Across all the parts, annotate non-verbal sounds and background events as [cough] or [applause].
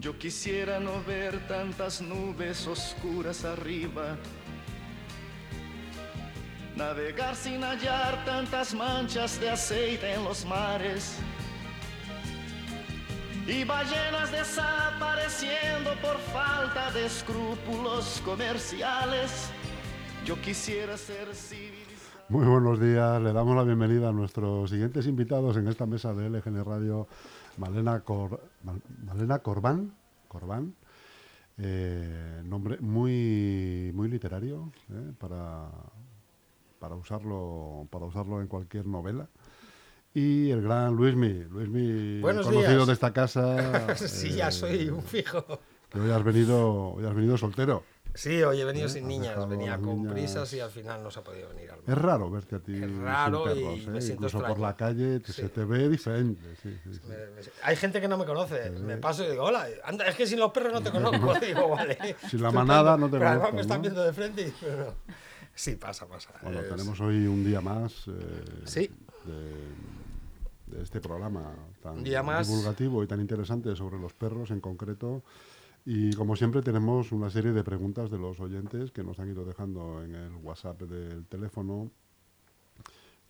Yo quisiera no ver tantas nubes oscuras arriba. Navegar sin hallar tantas manchas de aceite en los mares. Y ballenas desapareciendo por falta de escrúpulos comerciales. Yo quisiera ser civilizado. Muy buenos días, le damos la bienvenida a nuestros siguientes invitados en esta mesa de LGN Radio, Malena, Cor, Mal- Malena Corbán, Corbán eh, nombre muy, muy literario eh, para, para, usarlo, para usarlo en cualquier novela. Y el gran Luismi, Luismi, conocido días. de esta casa. [laughs] sí, eh, ya soy un fijo. Que hoy has venido, hoy has venido soltero. Sí, hoy he venido ¿Eh? sin niñas, venía con niñas- prisas y al final no se ha podido venir al Es raro verte a ti Es sin raro y perros, me ¿eh? siento Incluso por la calle Sí. se te ve diferente. sí, sí, sí. Me- me- Hay gente que no me conoce, me paso y digo, hola, anda, es que sin los perros no te [laughs] conozco. [laughs] Digo, vale. Sin la manada no te Pero además conozco, me están viendo de frente y pero. Sí, pasa, pasa. Bueno, Es- tenemos hoy un día más eh, de, de este programa tan Un día más. divulgativo y tan interesante sobre los perros en concreto. Y como siempre tenemos una serie de preguntas de los oyentes que nos han ido dejando en el WhatsApp del teléfono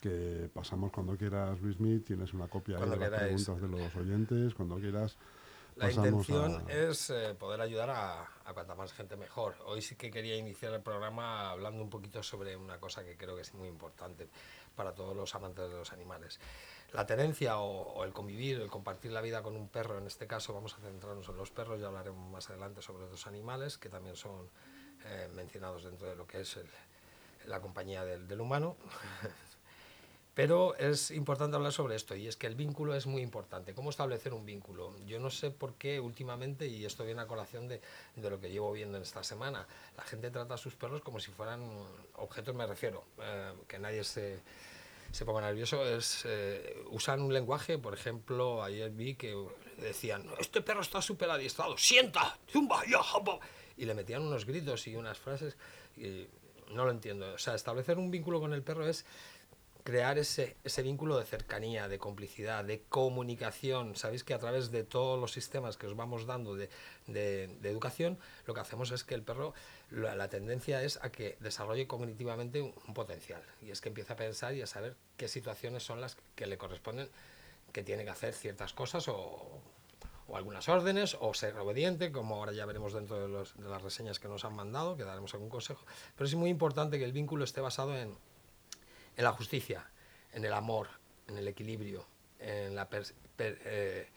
que pasamos cuando quieras, Luismi, tienes una copia ahí de las preguntas de los oyentes, cuando quieras. La intención a- es eh, poder ayudar a, a cuanta más gente mejor. Hoy sí que quería iniciar el programa hablando un poquito sobre una cosa que creo que es muy importante para todos los amantes de los animales. La tenencia o, el convivir, el compartir la vida con un perro, en este caso vamos a centrarnos en los perros, ya hablaremos más adelante sobre otros animales que también son eh, mencionados dentro de lo que es la compañía del humano. [laughs] Pero es importante hablar sobre esto y es que el vínculo es muy importante. ¿Cómo establecer un vínculo? Yo no sé por qué últimamente, y esto viene a colación de, de lo que llevo viendo en esta semana, la gente trata a sus perros como si fueran objetos, me refiero, eh, que nadie se, se ponga nervioso, es, eh, usan un lenguaje, por ejemplo, ayer vi que decían, este perro está súper adiestrado, sienta, zumba, ya, japa", y le metían unos gritos y unas frases, y no lo entiendo. O sea, establecer un vínculo con el perro es crear ese, ese vínculo de cercanía, de complicidad, de comunicación. Sabéis que a través de todos los sistemas que os vamos dando de, de- educación, lo que hacemos es que el perro, la, tendencia es a que desarrolle cognitivamente un, un potencial. Y es que empieza a pensar y a saber qué situaciones son las que le corresponden, que tiene que hacer ciertas cosas o, o algunas órdenes, o ser obediente, como ahora ya veremos dentro de, los- de las reseñas que nos han mandado, que daremos algún consejo. Pero es muy importante que el vínculo esté basado en, en la justicia, en el amor, en el equilibrio, en la per- eh,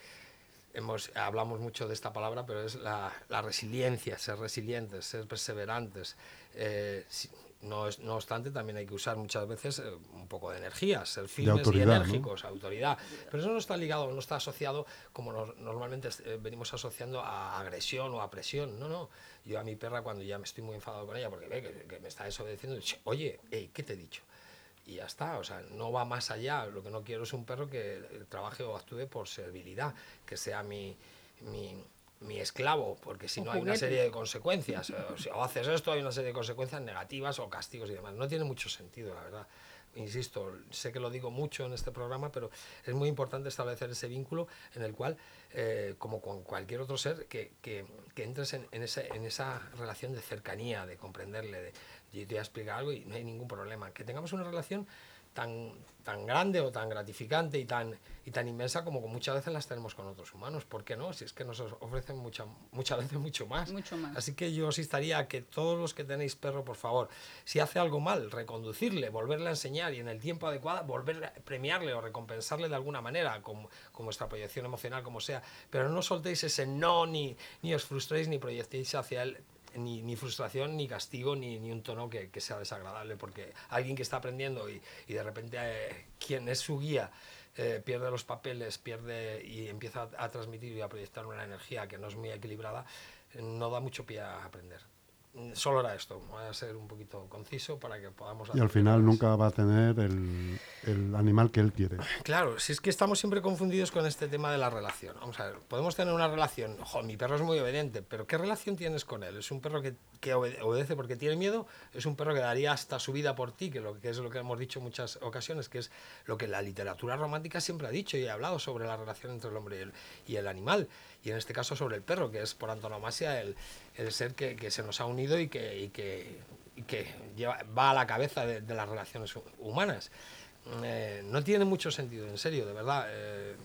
hemos, hablamos mucho de esta palabra, pero es la, la resiliencia, ser resilientes, ser perseverantes. Eh, si- no, es- no obstante, también hay que usar muchas veces eh, un poco de energía, ser firmes y autoridad, ¿no? enérgicos, autoridad. Pero eso no está ligado, no está asociado como nos- normalmente eh, venimos asociando a agresión o a presión. No, no. Yo a mi perra, cuando ya me estoy muy enfadado con ella, porque ve que, que me está desobedeciendo, "Ch, oye, ey, ¿qué te he dicho? Y ya está, o sea, no va más allá. Lo que no quiero es un perro que eh, trabaje o actúe por servilidad, que sea mi, mi, mi esclavo, porque si no hay una serie de consecuencias. O, o haces esto, hay una serie de consecuencias negativas o castigos y demás. No tiene mucho sentido, la verdad. Insisto, sé que lo digo mucho en este programa, pero es muy importante establecer ese vínculo en el cual, eh, como con cualquier otro ser, que, que- que entres en, en ese- en esa relación de cercanía, de comprenderle, de yo te voy a explicar algo y no hay ningún problema. Que tengamos una relación tan, tan grande o tan gratificante y tan, y tan inmensa como muchas veces las tenemos con otros humanos. ¿Por qué no? Si es que nos ofrecen mucha, muchas veces mucho más. Mucho más. Así que yo os instaría a que todos los que tenéis perro, por favor, si hace algo mal, reconducirle, volverle a enseñar y en el tiempo adecuado volver a premiarle o recompensarle de alguna manera, con, con vuestra proyección emocional, como sea. Pero no soltéis ese no, ni, ni os frustréis, ni proyectéis hacia él ni, ni frustración, ni castigo, ni, ni un tono que, que sea desagradable, porque alguien que está aprendiendo y, y de repente eh, quien es su guía eh, pierde los papeles, pierde y empieza a, transmitir y a proyectar una energía que no es muy equilibrada, eh, no da mucho pie a aprender. Solo era esto. Voy a ser un poquito conciso para que podamos... Y al final nunca va a tener el, el, animal que él quiere. Claro, si es que estamos siempre confundidos con este tema de la relación. Vamos a ver, podemos tener una relación, ojo, mi perro es muy obediente, pero ¿qué relación tienes con él? ¿Es un perro que, que obedece porque tiene miedo? ¿Es un perro que daría hasta su vida por ti? Que, lo, que es lo que hemos dicho en muchas ocasiones, que es lo que la literatura romántica siempre ha dicho y ha hablado sobre la relación entre el hombre y el, animal. Y en este caso sobre el perro, que es por antonomasia el, el ser que, que, se nos ha unido y que, y que, y que lleva, va a la cabeza de, de las relaciones humanas. Eh, no tiene mucho sentido, en serio, de verdad. Eh,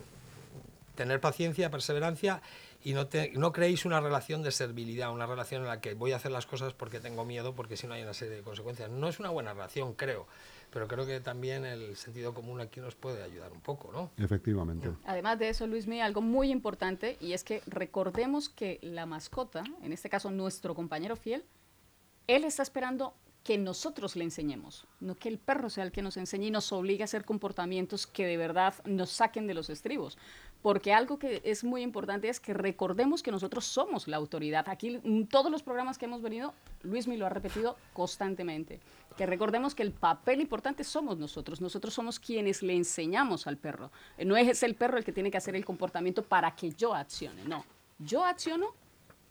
tener paciencia, perseverancia y no, te, no creéis una relación de servilidad, una relación en la que voy a hacer las cosas porque tengo miedo, porque si no hay una serie de consecuencias. No es una buena relación, creo, pero creo que también el sentido común aquí nos puede ayudar un poco, ¿no? Efectivamente. Además de eso, Luismi, algo muy importante y es que recordemos que la mascota, en este caso nuestro compañero fiel, él está esperando que nosotros le enseñemos, no que el perro sea el que nos enseñe y nos obligue a hacer comportamientos que de verdad nos saquen de los estribos. Porque algo que es muy importante es que recordemos que nosotros somos la autoridad. Aquí, en todos los programas que hemos venido, Luis me lo ha repetido constantemente. Que recordemos que el papel importante somos nosotros. Nosotros somos quienes le enseñamos al perro. No es el perro el que tiene que hacer el comportamiento para que yo accione. No, yo acciono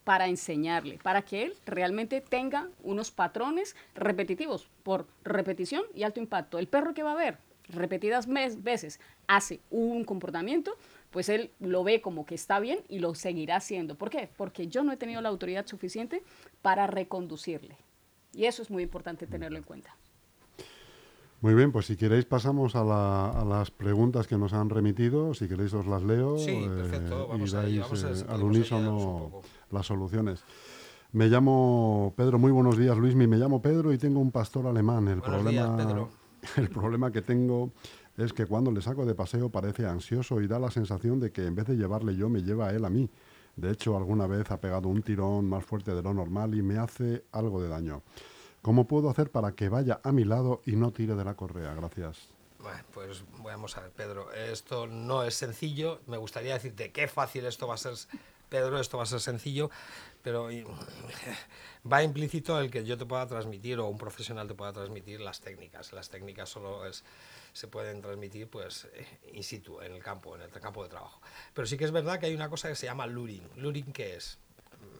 para enseñarle, para que él realmente tenga unos patrones repetitivos por repetición y alto impacto. El perro que va a ver repetidas veces hace un comportamiento, pues él lo ve como que está bien y lo seguirá haciendo. ¿Por qué? Porque yo no he tenido la autoridad suficiente para reconducirle. Y eso es muy importante tenerlo en cuenta. Muy bien, pues si queréis pasamos a, la, a, las preguntas que nos han remitido, si queréis os las leo sí, perfecto. Vamos y dais vamos a, eh, al unísono las soluciones. Me llamo Pedro, muy buenos días Luismi, me llamo Pedro y tengo un pastor alemán. El, buenos problema, días, Pedro. [laughs] el problema que tengo es que cuando le saco de paseo parece ansioso y da la sensación de que en vez de llevarle yo me lleva él a mí. De hecho, alguna vez ha pegado un tirón más fuerte de lo normal y me hace algo de daño. ¿Cómo puedo hacer para que vaya a mi lado y no tire de la correa? Gracias. Pues vamos a ver, Pedro. Esto no es sencillo. Me gustaría decirte qué fácil esto va a ser, Pedro. Esto va a ser sencillo, pero [laughs] va implícito el que yo te pueda transmitir o un profesional te pueda transmitir las técnicas. Las técnicas solo se pueden transmitir pues in situ, en el campo, en el campo de trabajo. Pero sí que es verdad que hay una cosa que se llama luring. ¿Luring qué es?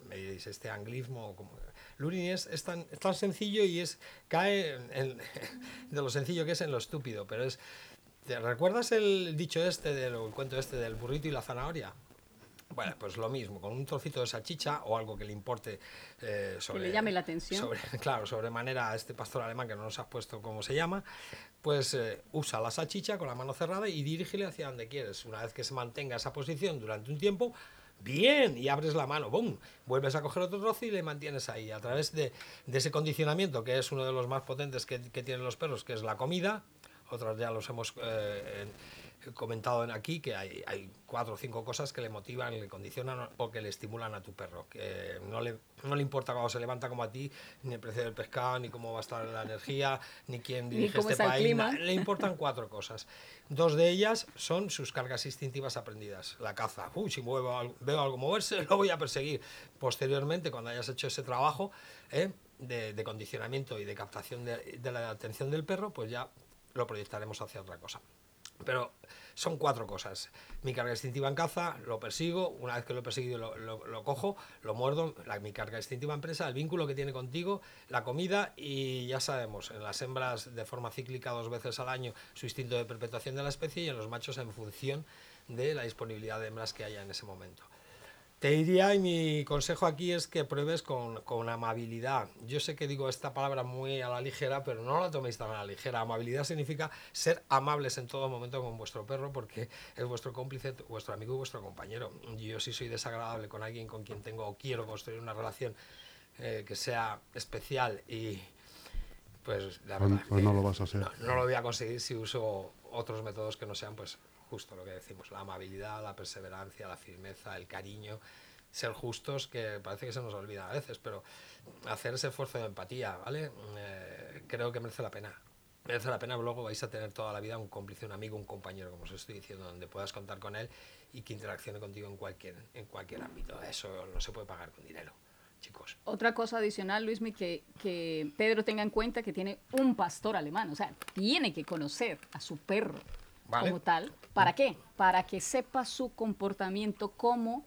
Me diréis, este anglismo, como Luring es, tan, sencillo y es cae en, [laughs] de lo sencillo que es en lo estúpido, pero es... ¿Te recuerdas el dicho este, del, el cuento este del burrito y la zanahoria? Bueno, pues lo mismo, con un trocito de salchicha o algo que le importe eh, sobre... Que le llame la atención. Sobre, [laughs] claro, sobremanera a este pastor alemán que no nos has puesto cómo se llama, pues eh, usa la salchicha con la mano cerrada y dirígele hacia donde quieres. Una vez que se mantenga esa posición durante un tiempo, bien, y abres la mano, ¡bum! Vuelves a coger otro trozo y le mantienes ahí. A través de, de ese condicionamiento, que es uno de los más potentes que, que, tienen los perros, que es la comida, otros ya los hemos eh, comentado aquí, que hay, hay, cuatro o cinco cosas que le motivan, le condicionan o que le estimulan a tu perro. Que no le, no le importa cuando se levanta como a ti, ni el precio del pescado, ni cómo va a estar la energía, ni quién dirige ni este país. Le importan cuatro cosas. Dos de ellas son sus cargas instintivas aprendidas. La caza. Uy, si muevo, veo algo moverse, [laughs] lo voy a perseguir. Posteriormente, cuando hayas hecho ese trabajo ¿eh? de, de, condicionamiento y de captación de, de, la atención del perro, pues ya lo proyectaremos hacia otra cosa. Pero son cuatro cosas. Mi carga instintiva en caza, lo persigo, una vez que lo he perseguido lo, cojo, lo muerdo, la, mi carga instintiva en presa, el vínculo que tiene contigo, la comida y ya sabemos, en las hembras de forma cíclica dos veces al año su instinto de perpetuación de la especie y en los machos en función de la disponibilidad de hembras que haya en ese momento. Te diría, y mi consejo aquí es que pruebes con, con, amabilidad. Yo sé que digo esta palabra muy a la ligera, pero no la toméis tan a la ligera. Amabilidad significa ser amables en todo momento con vuestro perro, porque es vuestro cómplice, vuestro amigo y vuestro compañero. Yo si soy desagradable con alguien con quien tengo o quiero construir una relación eh, que sea especial y pues la verdad pues, pues no lo vas a hacer. No, no, lo voy a conseguir si uso otros métodos que no sean pues justo lo que decimos, la amabilidad, la perseverancia, la firmeza, el cariño, ser justos, que parece que se nos olvida a veces, pero hacer ese esfuerzo de empatía, ¿vale? Eh, creo que merece la pena. Merece la pena, luego vais a tener toda la vida un cómplice, un amigo, un compañero, como os estoy diciendo, donde puedas contar con él y que interaccione contigo en cualquier, en cualquier ámbito. Eso no se puede pagar con dinero. chicos. Otra cosa adicional, Luismi, que, que Pedro tenga en cuenta que tiene un pastor alemán, o sea, tiene que conocer a su perro Vale. como tal. ¿Para qué? Para que sepa su comportamiento, cómo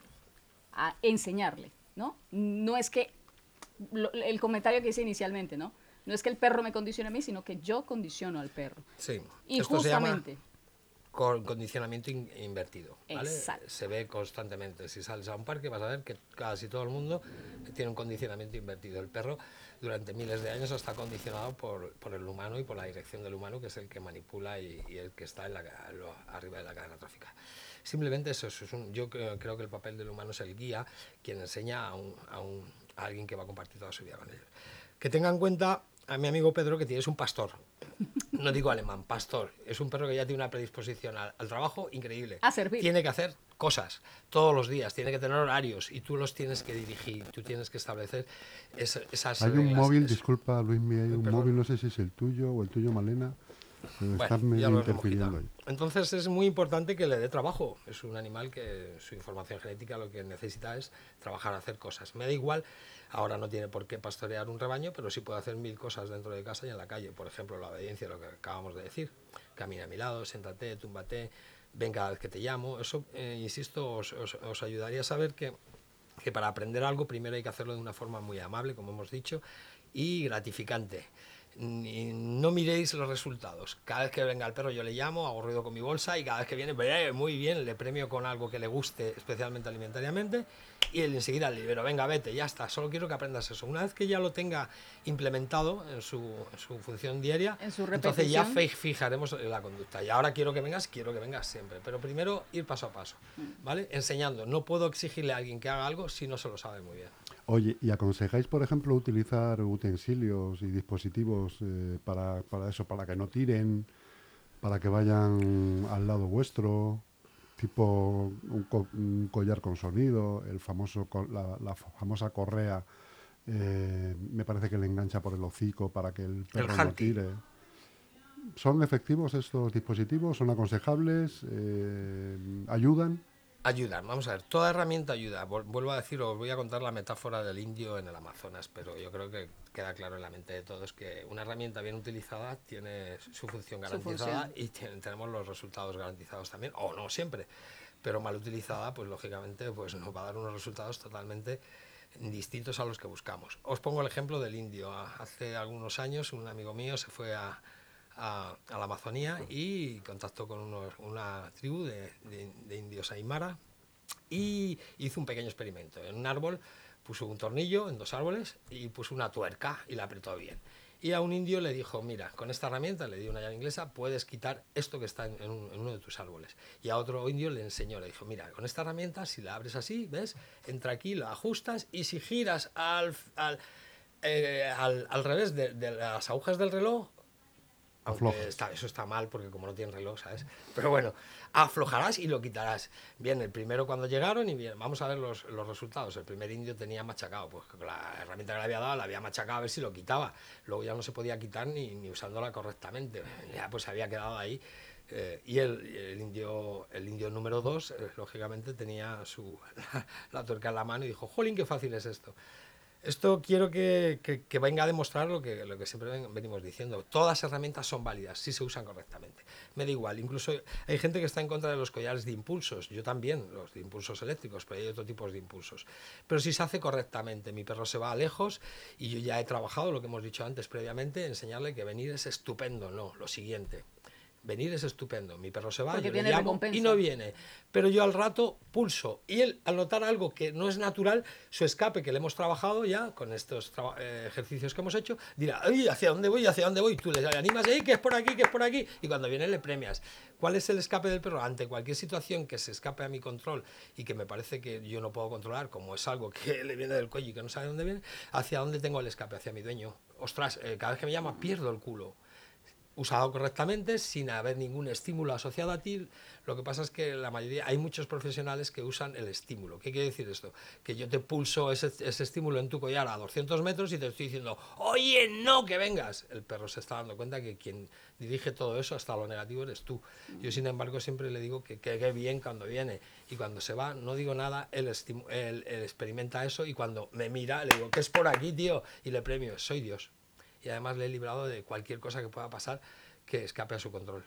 a enseñarle, ¿no? No es que, lo- el comentario que hice inicialmente, ¿no? No es que el perro me condicione a mí, sino que yo condiciono al perro. Sí. Y Esto se llama justamente, con condicionamiento in- invertido. ¿vale? Se ve constantemente. Si sales a un parque vas a ver que casi todo el mundo tiene un condicionamiento invertido. El perro durante miles de años está condicionado por, por el humano y por la dirección del humano, que es el que manipula y, y el que está en la, lo- arriba de la cadena trófica. Simplemente eso, eso es un- yo creo, creo que el papel del humano es el guía, quien enseña a, un- a un- a alguien que va a compartir toda su vida con ellos. Que tenga en cuenta a mi amigo Pedro que tienes un pastor. No digo alemán, pastor. Es un perro que ya tiene una predisposición al, al trabajo increíble. A servir. Tiene que hacer cosas todos los días, tiene que tener horarios y tú los tienes que dirigir, tú tienes que establecer es- esas Hay un reglas. móvil, Es- disculpa Luismi, hay un perdón. móvil, no sé si es el tuyo o el tuyo Malena, Bueno, medio interfiriendo. Entonces es muy importante que le dé trabajo. Es un animal que su información genética lo que necesita es trabajar, hacer cosas. Me da igual, ahora no tiene por qué pastorear un rebaño, pero sí puede hacer mil cosas dentro de casa y en la calle. Por ejemplo, la obediencia, lo que acabamos de decir. Camina a mi lado, siéntate, túmbate, ven cada vez que te llamo. Eso, eh, insisto, os, os- os ayudaría a saber que que para aprender algo primero hay que hacerlo de una forma muy amable, como hemos dicho, y gratificante. No miréis los resultados. Cada vez que venga el perro yo le llamo, hago ruido con mi bolsa y cada vez que viene, "Eh, muy bien, le premio con algo que le guste, especialmente alimentariamente, y él enseguida le libero, venga, vete, ya está, solo quiero que aprendas eso. Una vez que ya lo tenga implementado en su, en su función diaria, En su entonces ya fijaremos la conducta. Y ahora quiero que vengas, quiero que vengas siempre. Pero primero ir paso a paso, ¿vale? Enseñando. No puedo exigirle a alguien que haga algo si no se lo sabe muy bien. Oye, ¿y aconsejáis, por ejemplo, utilizar utensilios y dispositivos eh, para, para eso, para que no tiren, para que vayan al lado vuestro, tipo un, co- un collar con sonido, el famoso co- la, la famosa correa, eh, me parece que le engancha por el hocico para que el perro no tire. ¿Son efectivos estos dispositivos? ¿Son aconsejables? Eh, ¿Ayudan? Ayudar, vamos a ver, toda herramienta ayuda. Vuelvo a decir, os voy a contar la metáfora del indio en el Amazonas, pero yo creo que queda claro en la mente de todos que una herramienta bien utilizada tiene su función Su garantizada función. y tiene- tenemos los resultados garantizados también, o no siempre, pero mal utilizada, pues lógicamente pues nos va a dar unos resultados totalmente distintos a los que buscamos. Os pongo el ejemplo del indio. Hace algunos años un amigo mío se fue a, a- la Amazonía y contactó con unos- una tribu de, de- indios aymara y hizo un pequeño experimento. En un árbol puso un tornillo en dos árboles y puso una tuerca y la apretó bien. Y a un indio le dijo, mira, con esta herramienta, le dio una llave inglesa, puedes quitar esto que está en uno de tus árboles. Y a otro indio le enseñó, le dijo, mira, con esta herramienta, si la abres así, ¿ves? Entra aquí, la ajustas y si giras al, al, eh, al, al revés de, de las agujas del reloj, está, eso está mal porque como no tiene reloj, ¿sabes? Pero bueno, aflojarás y lo quitarás. Bien, el primero cuando llegaron y bien, vamos a ver los, los resultados. El primer indio tenía machacado, pues la herramienta que le había dado, la había machacado a ver si lo quitaba. Luego ya no se podía quitar ni, ni usándola correctamente. Ya pues había quedado ahí. Eh, y el, el indio, el indio número dos, eh, lógicamente, tenía su, la, [laughs] la tuerca en la mano y dijo, jolín, qué fácil es esto. Esto quiero que, que- venga a demostrar lo que, lo que siempre ven- venimos diciendo. Todas las herramientas son válidas si se usan correctamente. Me da igual, incluso hay gente que está en contra de los collares de impulsos. Yo también, los de impulsos eléctricos, pero hay otro tipo de impulsos. Pero si se hace correctamente, mi perro se va lejos y yo ya he trabajado lo que hemos dicho antes previamente, enseñarle que venir es estupendo. No, lo siguiente. Venir es estupendo. Mi perro se va, Porque yo le llamo y no viene. Pero yo al rato pulso. Y él, al notar algo que no es natural, su escape que le hemos trabajado ya con estos eh, ejercicios que hemos hecho, dirá, ¡ay, hacia dónde voy, hacia dónde voy! Tú le animas, ¡ay, que es por aquí, que es por aquí! Y cuando viene le premias. ¿Cuál es el escape del perro? Ante cualquier situación que se escape a mi control y que me parece que yo no puedo controlar, como es algo que [laughs] le viene del cuello y que no sabe dónde viene, ¿hacia dónde tengo el escape? Hacia mi dueño. Ostras, eh, cada vez que me llama pierdo el culo usado correctamente, sin haber ningún estímulo asociado a ti. Lo que pasa es que la mayoría, hay muchos profesionales que usan el estímulo. ¿Qué quiere decir esto? Que yo te pulso ese, ese estímulo en tu collar a 200 metros y te estoy diciendo, oye, no, que vengas. El perro se está dando cuenta que quien dirige todo eso, hasta lo negativo, eres tú. Yo, sin embargo, siempre le digo que quede bien cuando viene y cuando se va, no digo nada, él, él, él experimenta eso y cuando me mira, le digo, ¿qué es por aquí, tío? Y le premio, soy Dios y además le he librado de cualquier cosa que pueda pasar que escape a su control.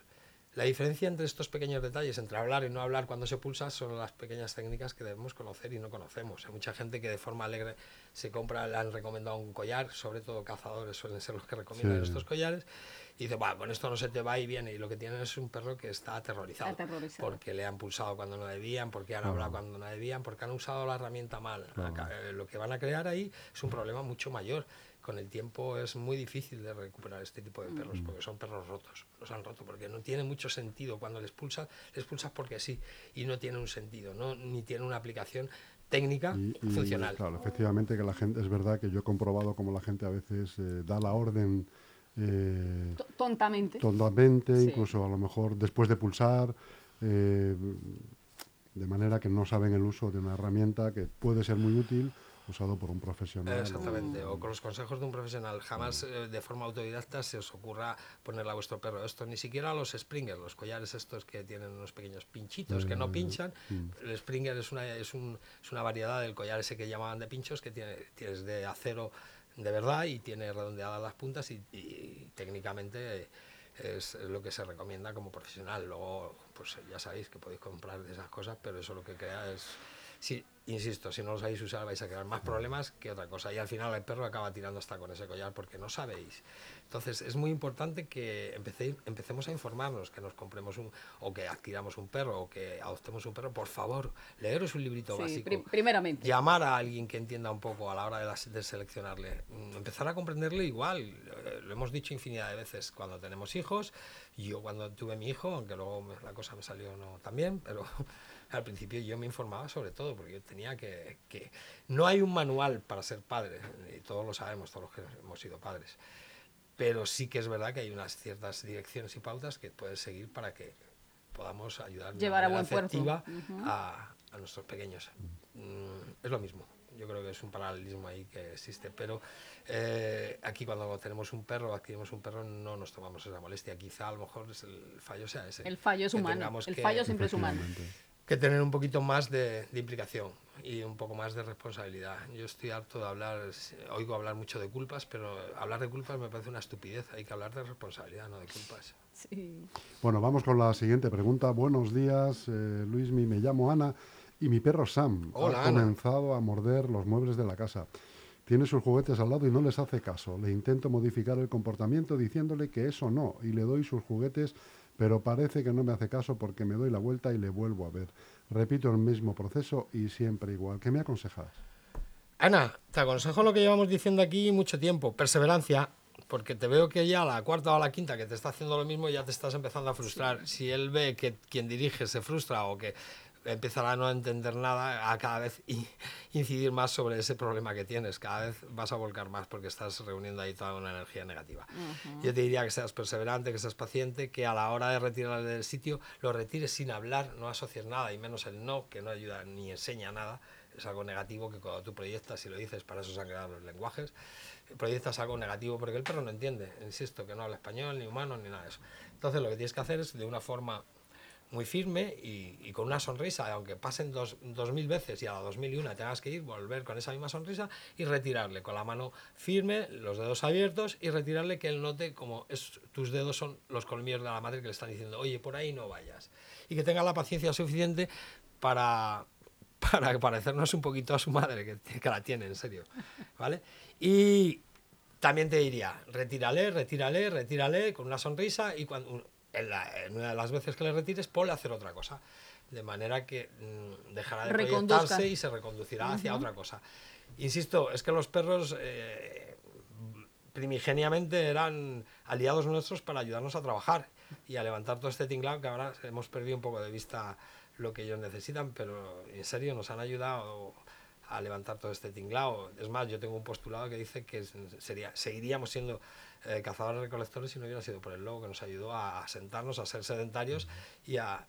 La diferencia entre estos pequeños detalles, entre hablar y no hablar cuando se pulsa, son las pequeñas técnicas que debemos conocer y no conocemos. Hay mucha gente que de forma alegre se compra, le han recomendado un collar, sobre todo cazadores suelen ser los que recomiendan estos collares, y dice, bueno, con esto no se te va y viene, y lo que tienen es un perro que está aterrorizado, porque le han pulsado cuando no debían, porque han hablado cuando no debían, porque han usado la herramienta mal. Eh, lo que van a crear ahí es un problema mucho mayor con el tiempo es muy difícil de recuperar este tipo de perros, mm. porque son perros rotos, los han roto, porque no tiene mucho sentido cuando les pulsas, les pulsas porque sí, y no tiene un sentido, ¿no? ni tiene una aplicación técnica funcional. Claro, efectivamente que la gente, es verdad que yo he comprobado como la gente a veces eh, da la orden... Eh, tontamente. Tontamente, incluso a lo mejor después de pulsar, eh, de manera que no saben el uso de una herramienta que puede ser muy útil, usado por un profesional. Exactamente, o con los consejos de un profesional. Jamás eh, de forma autodidacta se os ocurra ponerle a vuestro perro esto, ni siquiera los springers, los collares estos que tienen unos pequeños pinchitos que no eh, pinchan. El springer es una, es, un, es una variedad del collar ese que llamaban de pinchos que tiene, tienes de acero de verdad y tiene redondeadas las puntas y, técnicamente es, lo que se recomienda como profesional. Luego, pues ya sabéis que podéis comprar de esas cosas, pero eso lo que crea es si, insisto, si no lo sabéis usar vais a crear más problemas que otra cosa. Y al final el perro acaba tirando hasta con ese collar porque no sabéis. Entonces es muy importante que empecéis, empecemos a informarnos, que nos compremos un, o que adquiramos un perro, o que adoptemos un perro. Por favor, leeros un librito básico. primeramente. Llamar a alguien que entienda un poco a la hora de, de seleccionarle. Mm, empezar a comprenderle igual. Eh, lo hemos dicho infinidad de veces cuando tenemos hijos. Yo cuando tuve mi hijo, aunque luego la cosa me salió no tan bien, pero [laughs] al principio yo me informaba sobre todo, porque yo tenía que, que, No hay un manual para ser padre, y todos lo sabemos, todos los que hemos sido padres, pero sí que es verdad que hay unas ciertas direcciones y pautas que puedes seguir para que podamos ayudar Llevar a buen efectiva a, a, nuestros pequeños. Mm, es lo mismo. Yo creo que es un paralelismo ahí que existe, pero eh, aquí cuando tenemos un perro, adquirimos un perro, no nos tomamos esa molestia. Quizá a lo mejor el fallo sea ese. El fallo es humano. El fallo siempre es humano que tener un poquito más de, implicación y un poco más de responsabilidad. Yo estoy harto de hablar, oigo hablar mucho de culpas, pero hablar de culpas me parece una estupidez. Hay que hablar de responsabilidad, no de culpas. Bueno, vamos con la siguiente pregunta. Buenos días, eh, Luismi, me llamo Ana y mi perro Sam ha comenzado a morder los muebles de la casa. Tiene sus juguetes al lado y no les hace caso. Le intento modificar el comportamiento diciéndole que eso no y le doy sus juguetes pero parece que no me hace caso porque me doy la vuelta y le vuelvo a ver. Repito el mismo proceso y siempre igual. ¿Qué me aconsejas? Ana, te aconsejo lo que llevamos diciendo aquí mucho tiempo, perseverancia, porque te veo que ya a la cuarta o a la quinta que te está haciendo lo mismo ya te estás empezando a frustrar. Si él ve que quien dirige se frustra o que empezará a no entender nada, a cada vez incidir más sobre ese problema que tienes. Cada vez vas a volcar más porque estás reuniendo ahí toda una energía negativa. Yo te diría que seas perseverante, que seas paciente, que a la hora de retirarle del sitio lo retires sin hablar, no asocies nada y menos el no, que no ayuda ni enseña nada. Es algo negativo que cuando tú proyectas y lo dices, para eso se han creado los lenguajes, proyectas algo negativo porque el perro no entiende, insisto, que no habla español, ni humano, ni nada de eso. Entonces lo que tienes que hacer es de una forma muy firme y, con una sonrisa, aunque pasen dos, mil veces y a la dos mil y una tengas que ir, volver con esa misma sonrisa y retirarle con la mano firme, los dedos abiertos y retirarle que él note como tus dedos son los colmillos de la madre que le están diciendo, oye, por ahí no vayas. Y que tenga la paciencia suficiente para, [laughs] para parecernos un poquito a su madre, que, que la tiene, en serio. ¿Vale? Y también te diría, retírale, retírale, retírale con una sonrisa y cuando en, una de las veces que le retires, ponle a hacer otra cosa. De manera que mm, dejará de proyectarse y se reconducirá hacia otra cosa. Insisto, es que los perros eh, primigeniamente eran aliados nuestros para ayudarnos a trabajar y a levantar todo este tinglado que ahora hemos perdido un poco de vista lo que ellos necesitan, pero en serio nos han ayudado a levantar todo este tinglao. Es más, yo tengo un postulado que dice que sería, seguiríamos siendo eh, cazadores recolectores si no hubiera sido por el lobo que nos ayudó a, sentarnos, a ser sedentarios y a,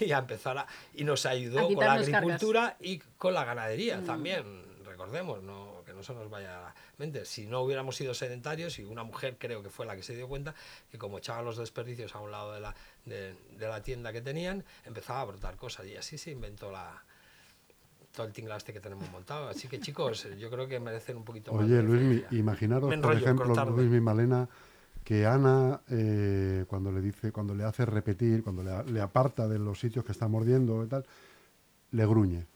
y a empezar a... Y nos ayudó con la agricultura y con la ganadería mm. también, recordemos, no, que no se nos vaya a la mente. Si no hubiéramos sido sedentarios, y una mujer creo que fue la que se dio cuenta que como echaban los desperdicios a un lado de la, de, la tienda que tenían, empezaba a brotar cosas y así se inventó la, todo el tinglado este que tenemos montado. Así que chicos, yo creo que merecen un poquito más. Oye, Luis, imaginaros, por ejemplo, Luis y Malena, que Ana, eh, cuando le dice, cuando le hace repetir, cuando le, aparta de los sitios que está mordiendo y tal, le gruñe.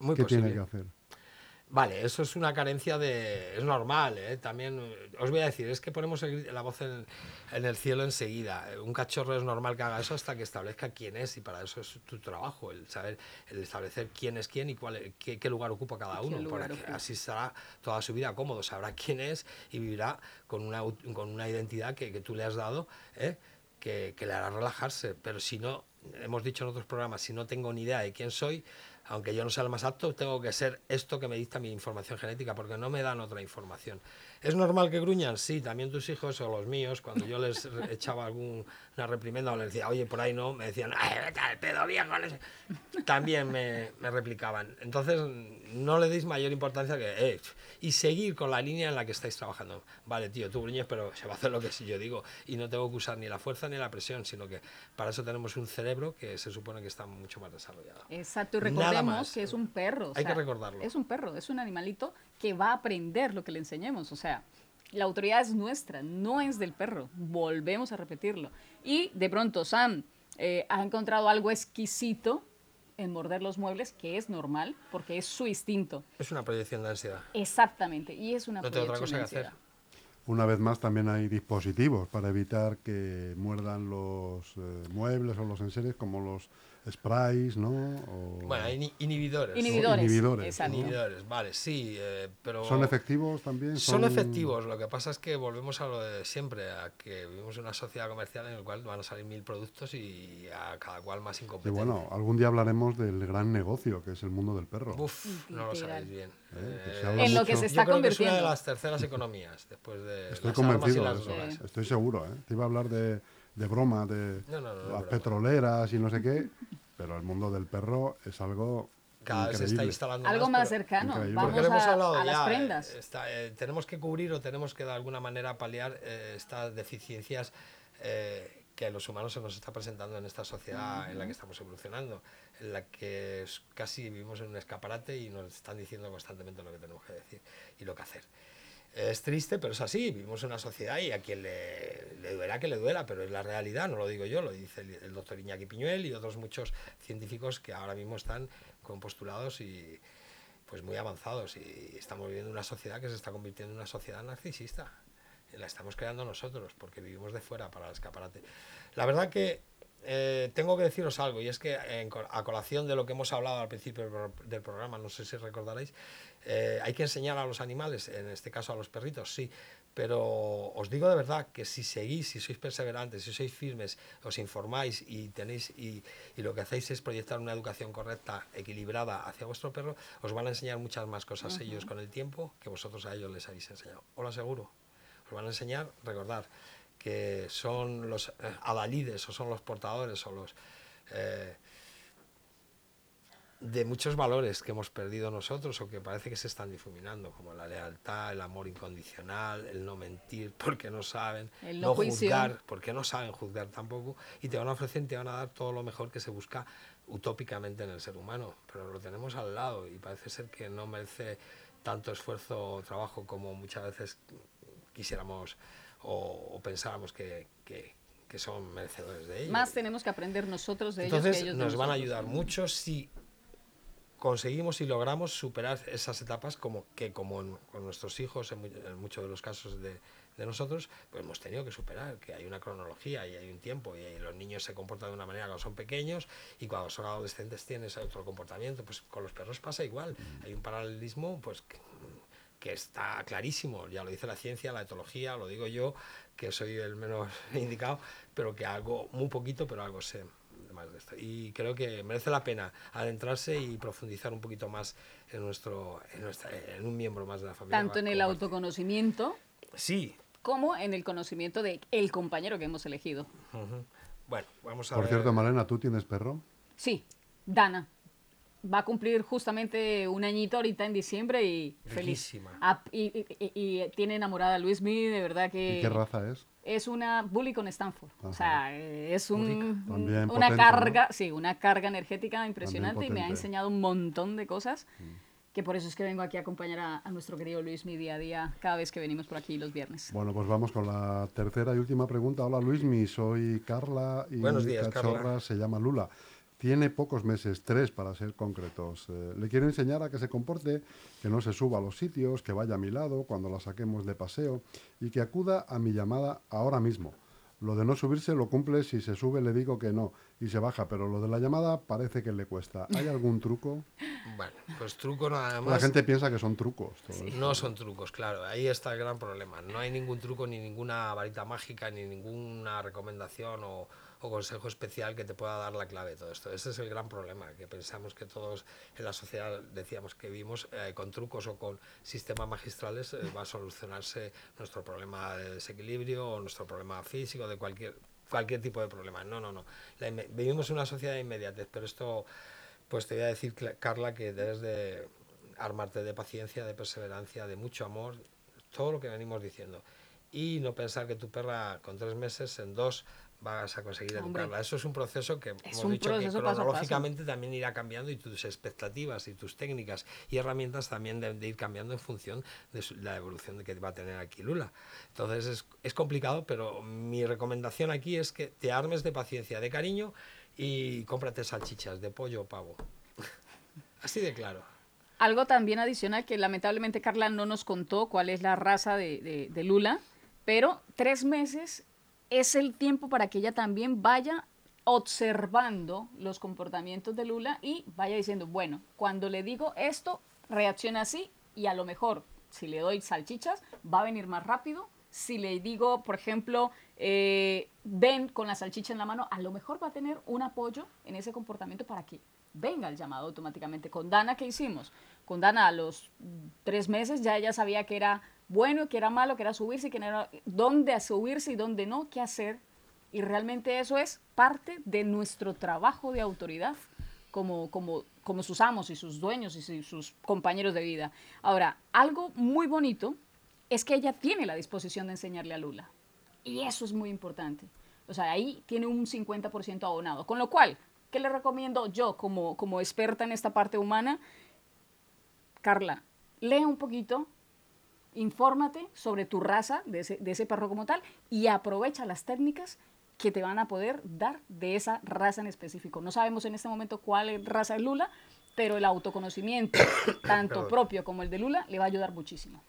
Muy ¿Qué tiene que hacer? Vale, eso es una carencia de... es normal, ¿eh? También os voy a decir, es que ponemos la voz en, el cielo enseguida. Un cachorro es normal que haga eso hasta que establezca quién es y para eso es tu trabajo, el saber, el establecer quién es quién y cuál, qué, lugar ocupa cada uno, así estará toda su vida cómodo, sabrá quién es y vivirá con una, con una identidad que, tú le has dado, ¿eh? que, que le hará relajarse. Pero si no, hemos dicho en otros programas, si no tengo ni idea de quién soy, aunque yo no sea el más apto, tengo que ser esto que me dicta mi información genética, porque no me dan otra información. ¿Es normal que gruñan? Sí, también tus hijos o los míos, cuando yo les [laughs] echaba alguna reprimenda o les decía, oye, por ahí no, me decían, ¡ay, vete al pedo viejo! También me, me, replicaban. Entonces, no le deis mayor importancia que, eh, y seguir con la línea en la que estáis trabajando. Vale, tío, tú gruñes, pero se va a hacer lo que yo digo, y no tengo que usar ni la fuerza ni la presión, sino que para eso tenemos un cerebro que se supone que está mucho más desarrollado. Exacto, y recordemos que es un perro. Hay que recordarlo. Es un perro, es un animalito que va a aprender lo que le enseñemos. O sea, la autoridad es nuestra, no es del perro. Volvemos a repetirlo. Y de pronto Sam eh, ha encontrado algo exquisito en morder los muebles, que es normal, porque es su instinto. Es una proyección de ansiedad. Exactamente, y es una proyección de ansiedad. Una vez más, también hay dispositivos para evitar que muerdan los eh, muebles o los enseres, como los sprays, ¿no? bueno, hay inhibidores. Inhibidores. Inhibidores, inhibidores, vale, sí, eh, pero... ¿Son efectivos también? Son... efectivos, lo que pasa es que volvemos a lo de siempre, a que vivimos en una sociedad comercial en la cual van a salir mil productos y a cada cual más incompetente. Y bueno, algún día hablaremos del gran negocio que es el mundo del perro. Uf, no lo sabéis bien. Eh, en lo que se está Yo creo Que es una de las terceras economías, después de Estoy convencido de eso, estoy seguro. ¿eh? Te iba a hablar de, de broma, de las petroleras y no sé qué, pero el mundo del perro es algo cada vez está instalando algo más, cercano. Vamos hemos a, hablado a las prendas. Eh, tenemos que cubrir o tenemos que de alguna manera paliar eh, estas deficiencias eh, que a los humanos se nos está presentando en esta sociedad en la que estamos evolucionando, en la que casi vivimos en un escaparate y nos están diciendo constantemente lo que tenemos que decir y lo que hacer. Es triste, pero es así. Vivimos en una sociedad y a quien le, duela que le duela, pero es la realidad, no lo digo yo, lo dice el, doctor Iñaki Piñuel y otros muchos científicos que ahora mismo están con postulados y pues muy avanzados y estamos viviendo una sociedad que se está convirtiendo en una sociedad narcisista. La estamos creando nosotros porque vivimos de fuera para el escaparate. La verdad que eh, tengo que deciros algo, y es que a colación de lo que hemos hablado al principio del programa, no sé si recordaréis, eh, hay que enseñar a los animales, en este caso a los perritos, sí, pero os digo de verdad que si seguís, si sois perseverantes, si sois firmes, os informáis y tenéis y, lo que hacéis es proyectar una educación correcta, equilibrada hacia vuestro perro, os van a enseñar muchas más cosas ellos con el tiempo que vosotros a ellos les habéis enseñado. Os lo aseguro. Os van a enseñar, recordar, que son los eh, adalides o son los portadores o los... Eh, de muchos valores que hemos perdido nosotros o que parece que se están difuminando, como la lealtad, el amor incondicional, el no mentir porque no saben, el no, juzgar porque no saben juzgar tampoco, y te van a ofrecer y te van a dar todo lo mejor que se busca utópicamente en el ser humano, pero lo tenemos al lado y parece ser que no merece tanto esfuerzo o trabajo como muchas veces quisiéramos o, pensáramos que, que, son merecedores de ello. Más tenemos que aprender nosotros de ellos. Que ellos nos van a ayudar mucho si conseguimos y logramos superar esas etapas como que como con nuestros hijos en, muchos de los casos de, de, nosotros pues hemos tenido que superar que hay una cronología y hay un tiempo y los niños se comportan de una manera cuando son pequeños y cuando son adolescentes tienen otro comportamiento pues con los perros pasa igual hay un paralelismo pues que, que está clarísimo ya lo dice la ciencia la etología lo digo yo que soy el menos [laughs] indicado pero que algo muy poquito pero algo sé más de esto. Y creo que merece la pena adentrarse y profundizar un poquito más en, nuestro, en, nuestra, en un miembro más de la familia. Tanto en el autoconocimiento Sí. como en el conocimiento de el compañero que hemos elegido. Bueno, vamos a Por ver. cierto, Malena, ¿tú tienes perro? Sí, Dana. Va a cumplir justamente un añito ahorita en diciembre y feliz. Ah, y, y- y- y tiene enamorada a Luismi, de verdad que... ¿Y qué raza es? Es una bully con Stanford. O sea, eh, es un, una potente, carga, ¿no? sí, una carga energética impresionante y me ha. Mm. enseñado un montón de cosas. Que por eso es que vengo aquí a acompañar a, a nuestro querido Luismi día a día, cada vez que venimos por aquí los viernes. Bueno, pues vamos con la tercera y última pregunta. Hola Luismi, soy Carla y Buenos días, mi cachorra Carla. se llama Lula. Tiene pocos meses, tres para ser concretos. Eh, le quiero enseñar a que se comporte, que no se suba a los sitios, que vaya a mi lado cuando la saquemos de paseo y que acuda a mi llamada ahora mismo. Lo de no subirse lo cumple, si se sube le digo que no y se baja, pero lo de la llamada parece que le cuesta. ¿Hay algún truco? [laughs] Bueno, pues truco nada más. La gente piensa que son trucos. No son trucos, claro. Ahí está el gran problema. No hay ningún truco, ni ninguna varita mágica, ni ninguna recomendación o, o consejo especial que te pueda dar la clave de todo esto. Ese es el gran problema, que pensamos que todos en la sociedad, decíamos que vivimos eh, con trucos o con sistemas magistrales, eh, va a solucionarse nuestro problema de desequilibrio o nuestro problema físico, de cualquier, cualquier tipo de problema. No, no, no. La vivimos en una sociedad de inmediatez, pero esto, pues te voy a decir, Carla, que debes de armarte de paciencia, de perseverancia, de mucho amor, todo lo que venimos diciendo. Y no pensar que tu perra con tres meses, en dos, vas a conseguir Hombre. educarla. Eso es un proceso que hemos un dicho que proceso paso. cronológicamente también irá cambiando y tus expectativas y tus técnicas y herramientas también deben de ir cambiando en función de su- la evolución que va a tener aquí Lula. Entonces es, es complicado, pero mi recomendación aquí es que te armes de paciencia, de cariño y cómprate salchichas de pollo o pavo. [laughs] Así de claro. Algo también adicional que lamentablemente Carla no nos contó cuál es la raza de, de- de Lula, pero tres meses es el tiempo para que ella también vaya observando los comportamientos de Lula y vaya diciendo, bueno, cuando le digo esto, reacciona así y a lo mejor si le doy salchichas va a venir más rápido. Si le digo, por ejemplo, eh, ven con la salchicha en la mano, a lo mejor va a tener un apoyo en ese comportamiento para que venga el llamado automáticamente. Con Dana, ¿qué hicimos? Con Dana a los tres meses ya ella sabía que era bueno, que era malo, que era subirse, que era dónde subirse y dónde no, qué hacer. Y realmente eso es parte de nuestro trabajo de autoridad como, como, como sus amos y sus dueños y su- sus compañeros de vida. Ahora, algo muy bonito es que ella tiene la disposición de enseñarle a Lula. Y eso es muy importante. O sea, ahí tiene un 50% abonado. Con lo cual, ¿qué le recomiendo yo como, como experta en esta parte humana? Carla, lee un poquito, infórmate sobre tu raza de ese, de ese perro como tal y aprovecha las técnicas que te van a poder dar de esa raza en específico. No sabemos en este momento cuál es raza es Lula, pero el autoconocimiento, [coughs] tanto Perdón. propio como el de Lula, le va a ayudar muchísimo.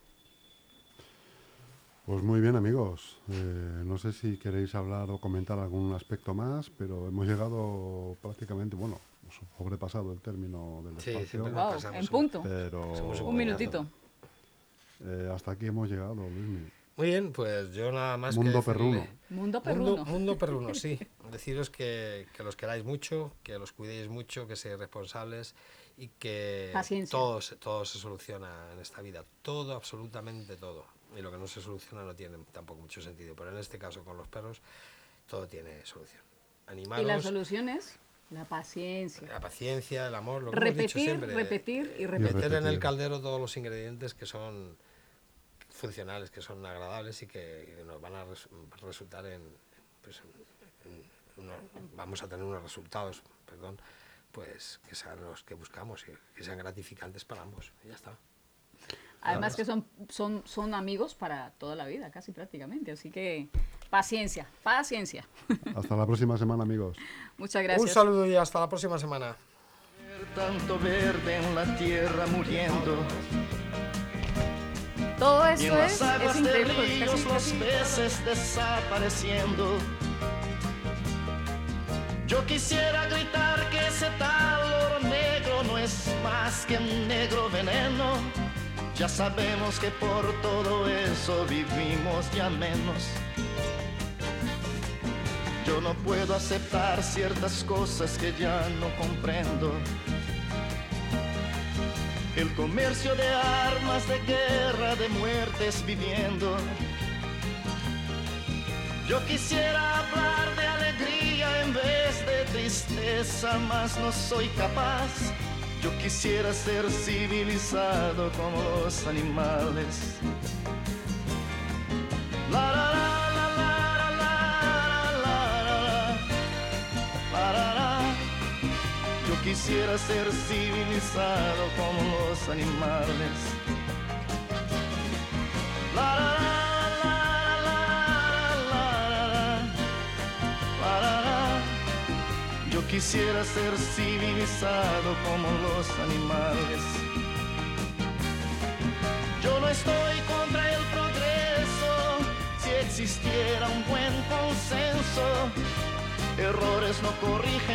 Pues muy bien amigos, Eh, no sé si queréis hablar o comentar algún aspecto más, pero hemos llegado prácticamente, bueno, sobrepasado el término del Sí, espacio, Wow, en un- punto. pero Un minutito. Eh, hasta aquí hemos llegado, Luismi. Muy bien, pues yo nada más que Mundo decirle- perruno. Mundo perruno. Mundo, mundo perruno, [laughs] sí. Deciros que, que los queráis mucho, que los cuidéis mucho, que seáis responsables y que Paciencia. todo, se- todo se soluciona en esta vida. Todo, absolutamente todo. Y lo que no se soluciona no tiene tampoco mucho sentido. Pero en este caso con los perros, todo tiene solución. Y Animaros, la solución es la paciencia. la paciencia, el amor, lo que hemos dicho Repetir, siempre. repetir y Y repetir. Meter en el repetir. caldero todos los ingredientes que son funcionales, que son agradables y que nos van a res- resultar en, pues, en- en uno- vamos a tener unos resultados, perdón, pues que sean los que buscamos y que sean gratificantes para ambos. Y ya está. Además que son, son, son amigos para toda la vida, casi prácticamente. Así que paciencia, paciencia. [laughs] Hasta la próxima semana amigos. Muchas gracias. Un saludo y hasta la próxima semana. Tanto verde en la tierra muriendo. Todo en es, las es aguas de increíble porque ríos los peces desapareciendo. Yo quisiera gritar que ese tal oro negro no es más que un negro veneno. Ya sabemos que por todo eso vivimos ya menos. Yo no puedo aceptar ciertas cosas que ya no comprendo. El comercio de armas, de guerra, de muertes viviendo. Yo quisiera hablar de alegría en vez de tristeza, mas no soy capaz. Yo quisiera ser civilizado como los animales. La, Quisiera ser civilizado como los animales. La, la, la. Yo quisiera ser civilizado como los animales. Yo no estoy contra el progreso, si existiera un buen consenso, errores no corrigen.